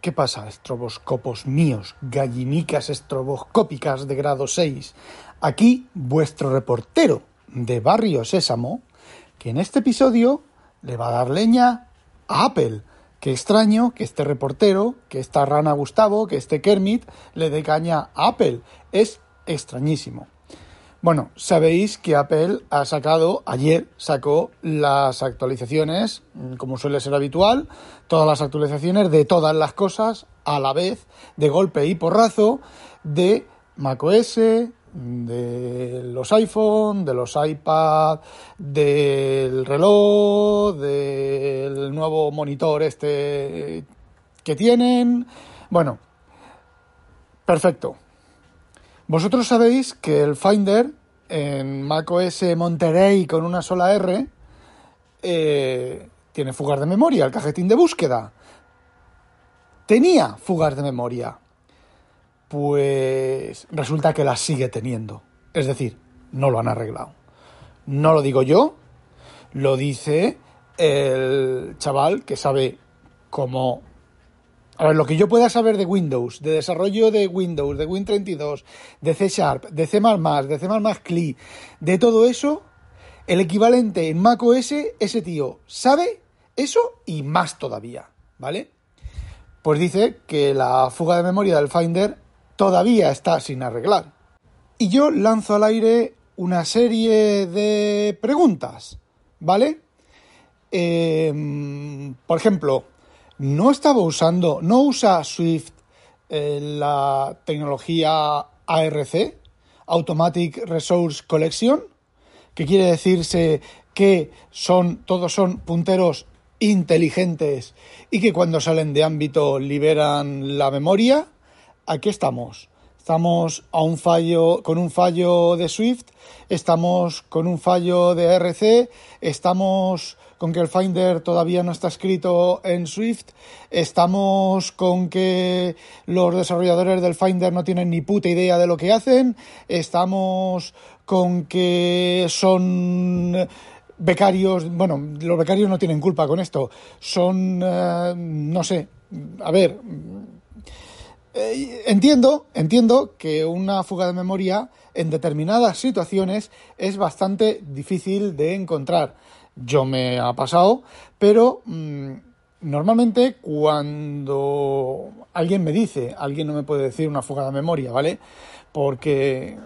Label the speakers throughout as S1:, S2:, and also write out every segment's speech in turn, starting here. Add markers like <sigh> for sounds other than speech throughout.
S1: ¿Qué pasa, estroboscopos míos, gallinicas estroboscópicas de grado 6? Aquí vuestro reportero de Barrio Sésamo, que en este episodio le va a dar leña a Apple. Qué extraño que este reportero, que esta rana Gustavo, que este Kermit le dé caña a Apple. Es extrañísimo. Bueno, sabéis que Apple ha sacado, ayer sacó las actualizaciones, mm, como suele ser habitual, todas las actualizaciones de todas las cosas a la vez, de golpe y porrazo, de macOS, de los iPhone, de los iPad, del reloj, del nuevo monitor este que tienen. Bueno, perfecto. Vosotros sabéis que el Finder en macOS Monterey con una sola R eh, tiene fugas de memoria, el cajetín de búsqueda. Tenía fugas de memoria. Pues resulta que las sigue teniendo. Es decir, no lo han arreglado. No lo digo yo, lo dice el chaval que sabe cómo a ver, lo que yo pueda saber de Windows, de desarrollo de Windows, de Win32, de C Sharp, de C++, de C++ CLI, de todo eso, el equivalente en macOS, ese tío sabe eso y más todavía, ¿vale? Pues dice que la fuga de memoria del Finder todavía está sin arreglar. Y yo lanzo al aire una serie de preguntas, ¿vale? Eh, por ejemplo, no estaba usando, no usa Swift eh, la tecnología ARC, Automatic Resource Collection, que quiere decirse que son, todos son punteros inteligentes y que cuando salen de ámbito liberan la memoria. Aquí estamos. Estamos a un fallo, con un fallo de Swift, estamos con un fallo de ARC, estamos con que el Finder todavía no está escrito en Swift, estamos con que los desarrolladores del Finder no tienen ni puta idea de lo que hacen, estamos con que son becarios, bueno, los becarios no tienen culpa con esto, son, eh, no sé, a ver, eh, entiendo, entiendo que una fuga de memoria en determinadas situaciones es bastante difícil de encontrar yo me ha pasado, pero mm, normalmente cuando alguien me dice, alguien no me puede decir una fuga de memoria, ¿vale? Porque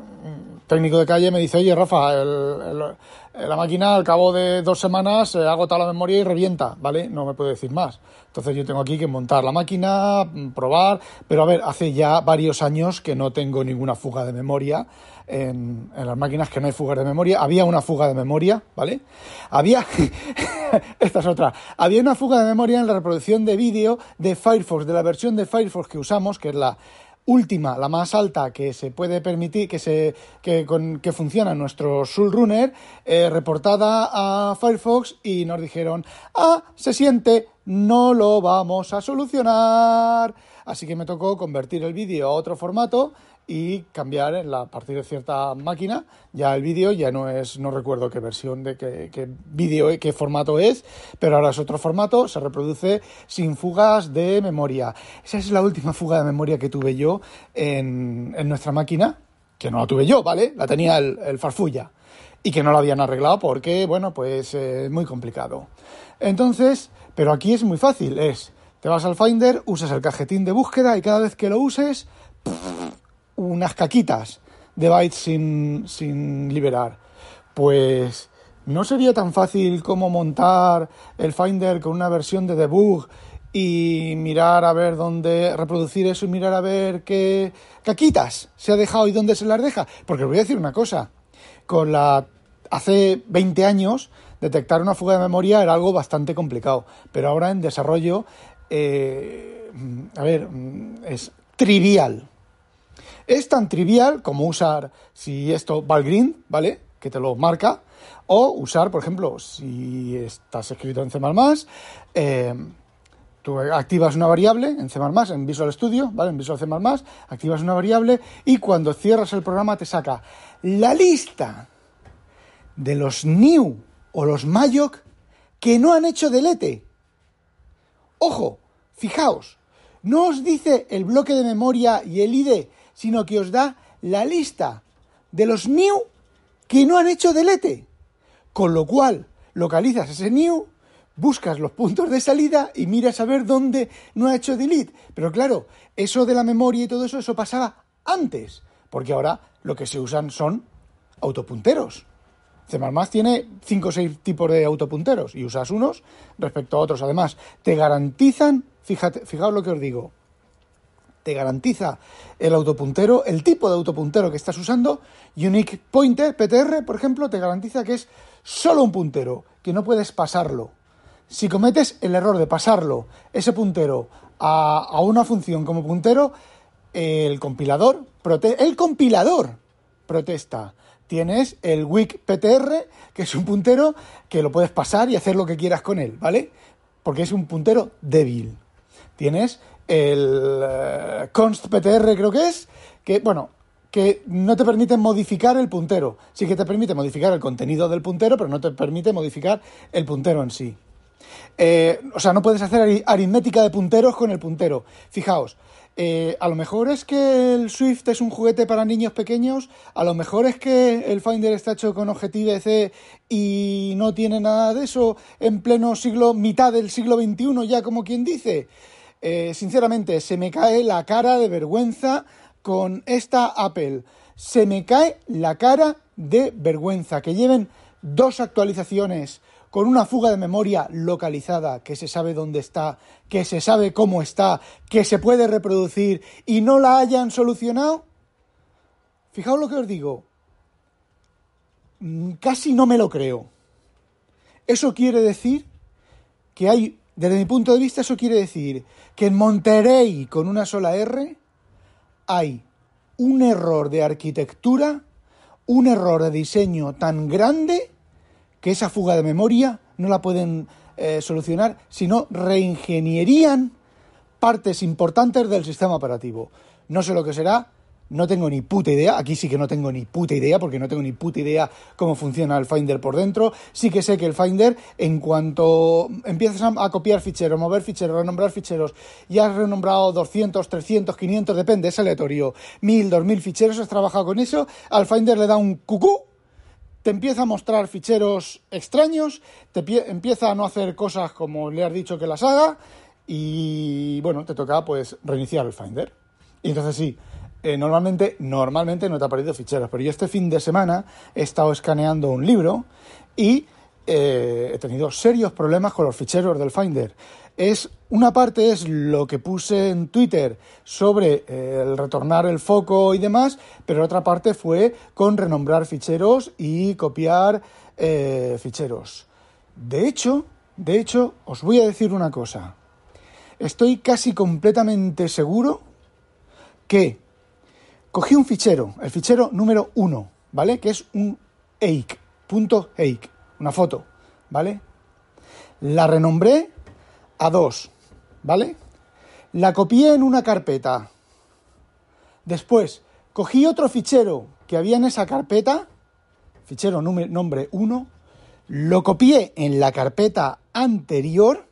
S1: técnico de calle me dice, oye Rafa, la máquina al cabo de dos semanas ha agotado la memoria y revienta, ¿vale? No me puede decir más. Entonces yo tengo aquí que montar la máquina, mm, probar, pero a ver, hace ya varios años que no tengo ninguna fuga de memoria en, las máquinas que no hay fugas de memoria. Había una fuga de memoria, ¿vale? Había, <laughs> esta es otra, había una fuga de memoria en la reproducción de vídeo de Firefox, de la versión de Firefox que usamos, que es la última, la más alta que se puede permitir, que, se, que, con, que funciona nuestro Runner, eh, reportada a Firefox y nos dijeron, ah, se siente, no lo vamos a solucionar. Así que me tocó convertir el vídeo a otro formato y cambiar a partir de cierta máquina ya el vídeo ya no es no recuerdo qué versión de qué, qué vídeo qué formato es pero ahora es otro formato se reproduce sin fugas de memoria. Esa es la última fuga de memoria que tuve yo en, nuestra máquina que no la tuve yo vale la tenía el, farfulla y que no la habían arreglado porque bueno pues es eh, muy complicado. Entonces pero aquí es muy fácil es te vas al Finder usas el cajetín de búsqueda y cada vez que lo uses unas caquitas de bytes sin, sin liberar. Pues no sería tan fácil como montar el Finder con una versión de debug y mirar a ver dónde reproducir eso y mirar a ver qué caquitas se ha dejado y dónde se las deja. Porque os voy a decir una cosa, con la hace 20 años detectar una fuga de memoria era algo bastante complicado, pero ahora en desarrollo eh, a ver, es trivial. Es tan trivial como usar, si esto Valgrind, ¿vale? Que te lo marca. O usar, por ejemplo, si estás escrito en C++, eh, tú activas una variable en C++, en Visual Studio, ¿vale? En Visual C++, activas una variable y cuando cierras el programa te saca la lista de los new o los malloc que no han hecho delete. Ojo, fijaos, no os dice el bloque de memoria y el ID, sino que os da la lista de los new que no han hecho delete. Con lo cual, localizas ese new, buscas los puntos de salida y miras a ver dónde no ha hecho delete. Pero claro, eso de la memoria y todo eso, eso pasaba antes, porque ahora lo que se usan son autopunteros. C++ tiene 5 o 6 tipos de autopunteros y usas unos respecto a otros. Además, te garantizan, fíjate, fijaos lo que os digo, te garantiza el autopuntero, el tipo de autopuntero que estás usando, Unique Pointer, PTR, por ejemplo, te garantiza que es solo un puntero, que no puedes pasarlo. Si cometes el error de pasarlo, ese puntero, a, a una función como puntero, el compilador, el compilador protesta tienes el WIC PTR, que es un puntero que lo puedes pasar y hacer lo que quieras con él, ¿vale? Porque es un puntero débil. Tienes el eh, const PTR, creo que es, que, bueno, que no te permite modificar el puntero. Sí que te permite modificar el contenido del puntero, pero no te permite modificar el puntero en sí. Eh, o sea, no puedes hacer aritmética de punteros con el puntero. Fijaos, eh, a lo mejor es que el Swift es un juguete para niños pequeños, a lo mejor es que el Finder está hecho con Objective-C y no tiene nada de eso en pleno siglo, mitad del siglo XXI ya como quien dice. Eh, sinceramente, se me cae la cara de vergüenza con esta Apple. Se me cae la cara de vergüenza que lleven dos actualizaciones con una fuga de memoria localizada, que se sabe dónde está, que se sabe cómo está, que se puede reproducir y no la hayan solucionado? Fijaos lo que os digo. Mm, casi no me lo creo. Eso quiere decir que hay, desde mi punto de vista, eso quiere decir que en Monterrey, con una sola R, hay un error de arquitectura, un error de diseño tan grande que esa fuga de memoria no la pueden eh, solucionar, sino reingenierían partes importantes del sistema operativo. No sé lo que será, no tengo ni puta idea, aquí sí que no tengo ni puta idea, porque no tengo ni puta idea cómo funciona el Finder por dentro. Sí que sé que el Finder, en cuanto empiezas a copiar ficheros, mover ficheros, renombrar ficheros, ya has renombrado 200, 300, 500, depende, es aleatorio, 1000, 2000 ficheros, has trabajado con eso, al Finder le da un cucú te empieza a mostrar ficheros extraños, te empieza a no hacer cosas como le has dicho que las haga y bueno, te toca pues reiniciar el Finder. Y entonces sí, eh, normalmente, normalmente no te ha aparecido ficheros, pero yo este fin de semana he estado escaneando un libro y eh, he tenido serios problemas con los ficheros del Finder. Es, una parte es lo que puse en Twitter sobre eh, el retornar el foco y demás, pero otra parte fue con renombrar ficheros y copiar ficheros. De hecho, de hecho, os voy a decir una cosa. Estoy casi completamente seguro que cogí un fichero, el fichero número 1, ¿vale? Que es un .eik, punto .eik, una foto, ¿vale? La renombré a 2, ¿vale? La copié en una carpeta. Después, cogí otro fichero que había en esa carpeta, fichero nombre 1, lo copié en la carpeta anterior,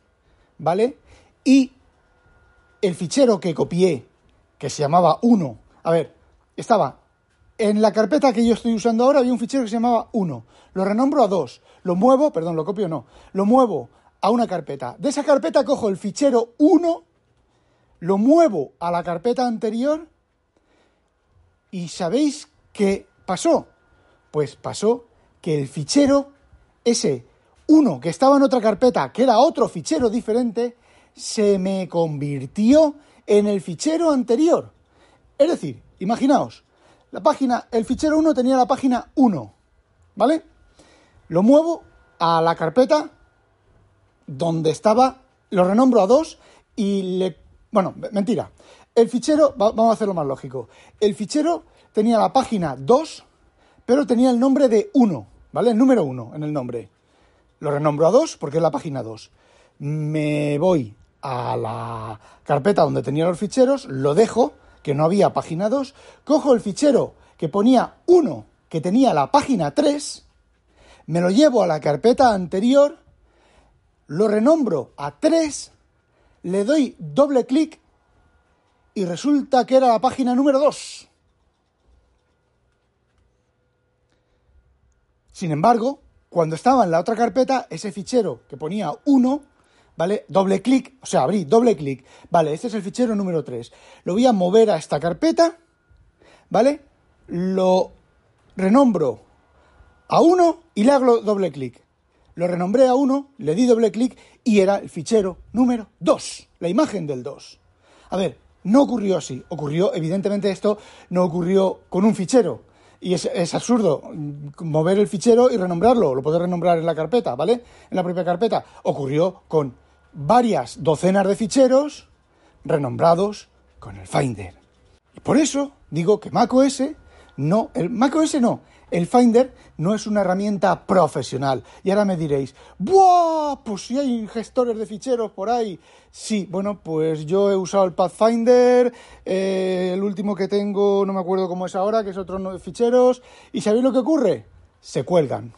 S1: ¿vale? Y el fichero que copié, que se llamaba 1, a ver, estaba en la carpeta que yo estoy usando ahora, había un fichero que se llamaba 1. Lo renombro a 2. Lo muevo, perdón, lo copio no. Lo muevo a una carpeta. De esa carpeta cojo el fichero 1, lo muevo a la carpeta anterior y ¿sabéis qué pasó? Pues pasó que el fichero, ese 1 que estaba en otra carpeta, que era otro fichero diferente, se me convirtió en el fichero anterior. Es decir, imaginaos, la página, el fichero 1 tenía la página 1, ¿vale? Lo muevo a la carpeta donde estaba, lo renombro a dos y le Bueno, mentira. El fichero, vamos a hacerlo más lógico. El fichero tenía la página 2, pero tenía el nombre de 1, ¿vale? El número 1 en el nombre. Lo renombro a 2 porque es la página 2. Me voy a la carpeta donde tenía los ficheros, lo dejo, que no había página 2, cojo el fichero que ponía 1, que tenía la página 3, me lo llevo a la carpeta anterior, lo renombro a 3, le doy doble clic y resulta que era la página número 2. Sin embargo, cuando estaba en la otra carpeta, ese fichero que ponía 1, ¿vale? Doble clic, o sea, abrí, doble clic. Vale, este es el fichero número 3. Lo voy a mover a esta carpeta, ¿vale? Lo renombro a 1 y le hago doble clic. Lo renombré a 1, le di doble clic y era el fichero número 2, la imagen del 2. A ver, no ocurrió así. Ocurrió, evidentemente esto no ocurrió con un fichero. Y es, absurdo mover el fichero y renombrarlo. Lo puedes renombrar en la carpeta, ¿vale? En la propia carpeta. Ocurrió con varias docenas de ficheros renombrados con el Finder. Y por eso digo que macOS no, el macOS no, el Finder no es una herramienta profesional. Y ahora me diréis, ¡buah! Pues si hay gestores de ficheros por ahí. Sí, bueno, pues yo he usado el Pathfinder, eh, el último que tengo, no me acuerdo cómo es ahora, que es otro de ficheros. ¿Y sabéis lo que ocurre? Se cuelgan.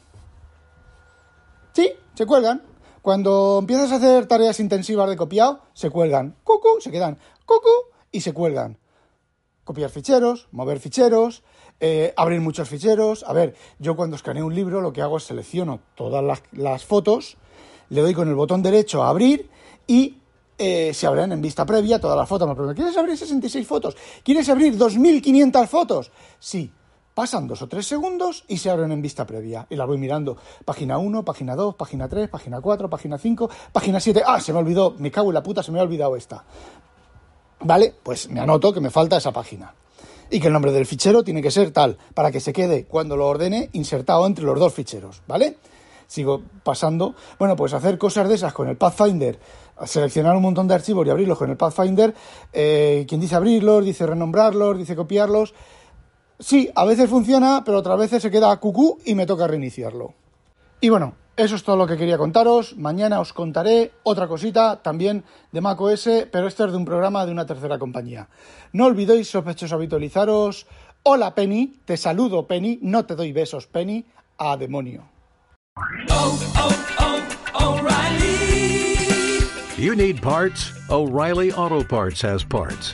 S1: Sí, se cuelgan. Cuando empiezas a hacer tareas intensivas de copiado, se cuelgan. Cucu, se quedan. Cucu y se cuelgan. Copiar ficheros, mover ficheros, eh, abrir muchos ficheros. A ver, yo cuando escaneo un libro lo que hago es selecciono todas las, fotos, le doy con el botón derecho a abrir y eh, se abren en vista previa todas las fotos. Me preguntan, ¿quieres abrir 66 fotos? ¿Quieres abrir 2.500 fotos? Sí. Pasan dos o tres segundos y se abren en vista previa. Y las voy mirando. Página 1, página 2, página 3, página 4, página 5, página 7. Ah, se me olvidó. Me cago en la puta, se me ha olvidado esta. Vale, pues me anoto que me falta esa página y que el nombre del fichero tiene que ser tal, para que se quede, cuando lo ordene, insertado entre los dos ficheros, ¿vale? Sigo pasando. Bueno, pues hacer cosas de esas con el Pathfinder, seleccionar un montón de archivos y abrirlos con el Pathfinder. Eh, quien dice abrirlos, dice renombrarlos, dice copiarlos. Sí, a veces funciona, pero otras veces se queda cucú y me toca reiniciarlo. Y bueno, eso es todo lo que quería contaros. Mañana os contaré otra cosita también de macOS, pero esto es de un programa de una tercera compañía. No olvidéis, sospechosos, habitualizaros. Hola Penny, te saludo Penny, no te doy besos Penny, a demonio. Oh, oh, oh,
S2: you need parts? O'Reilly Auto Parts has parts.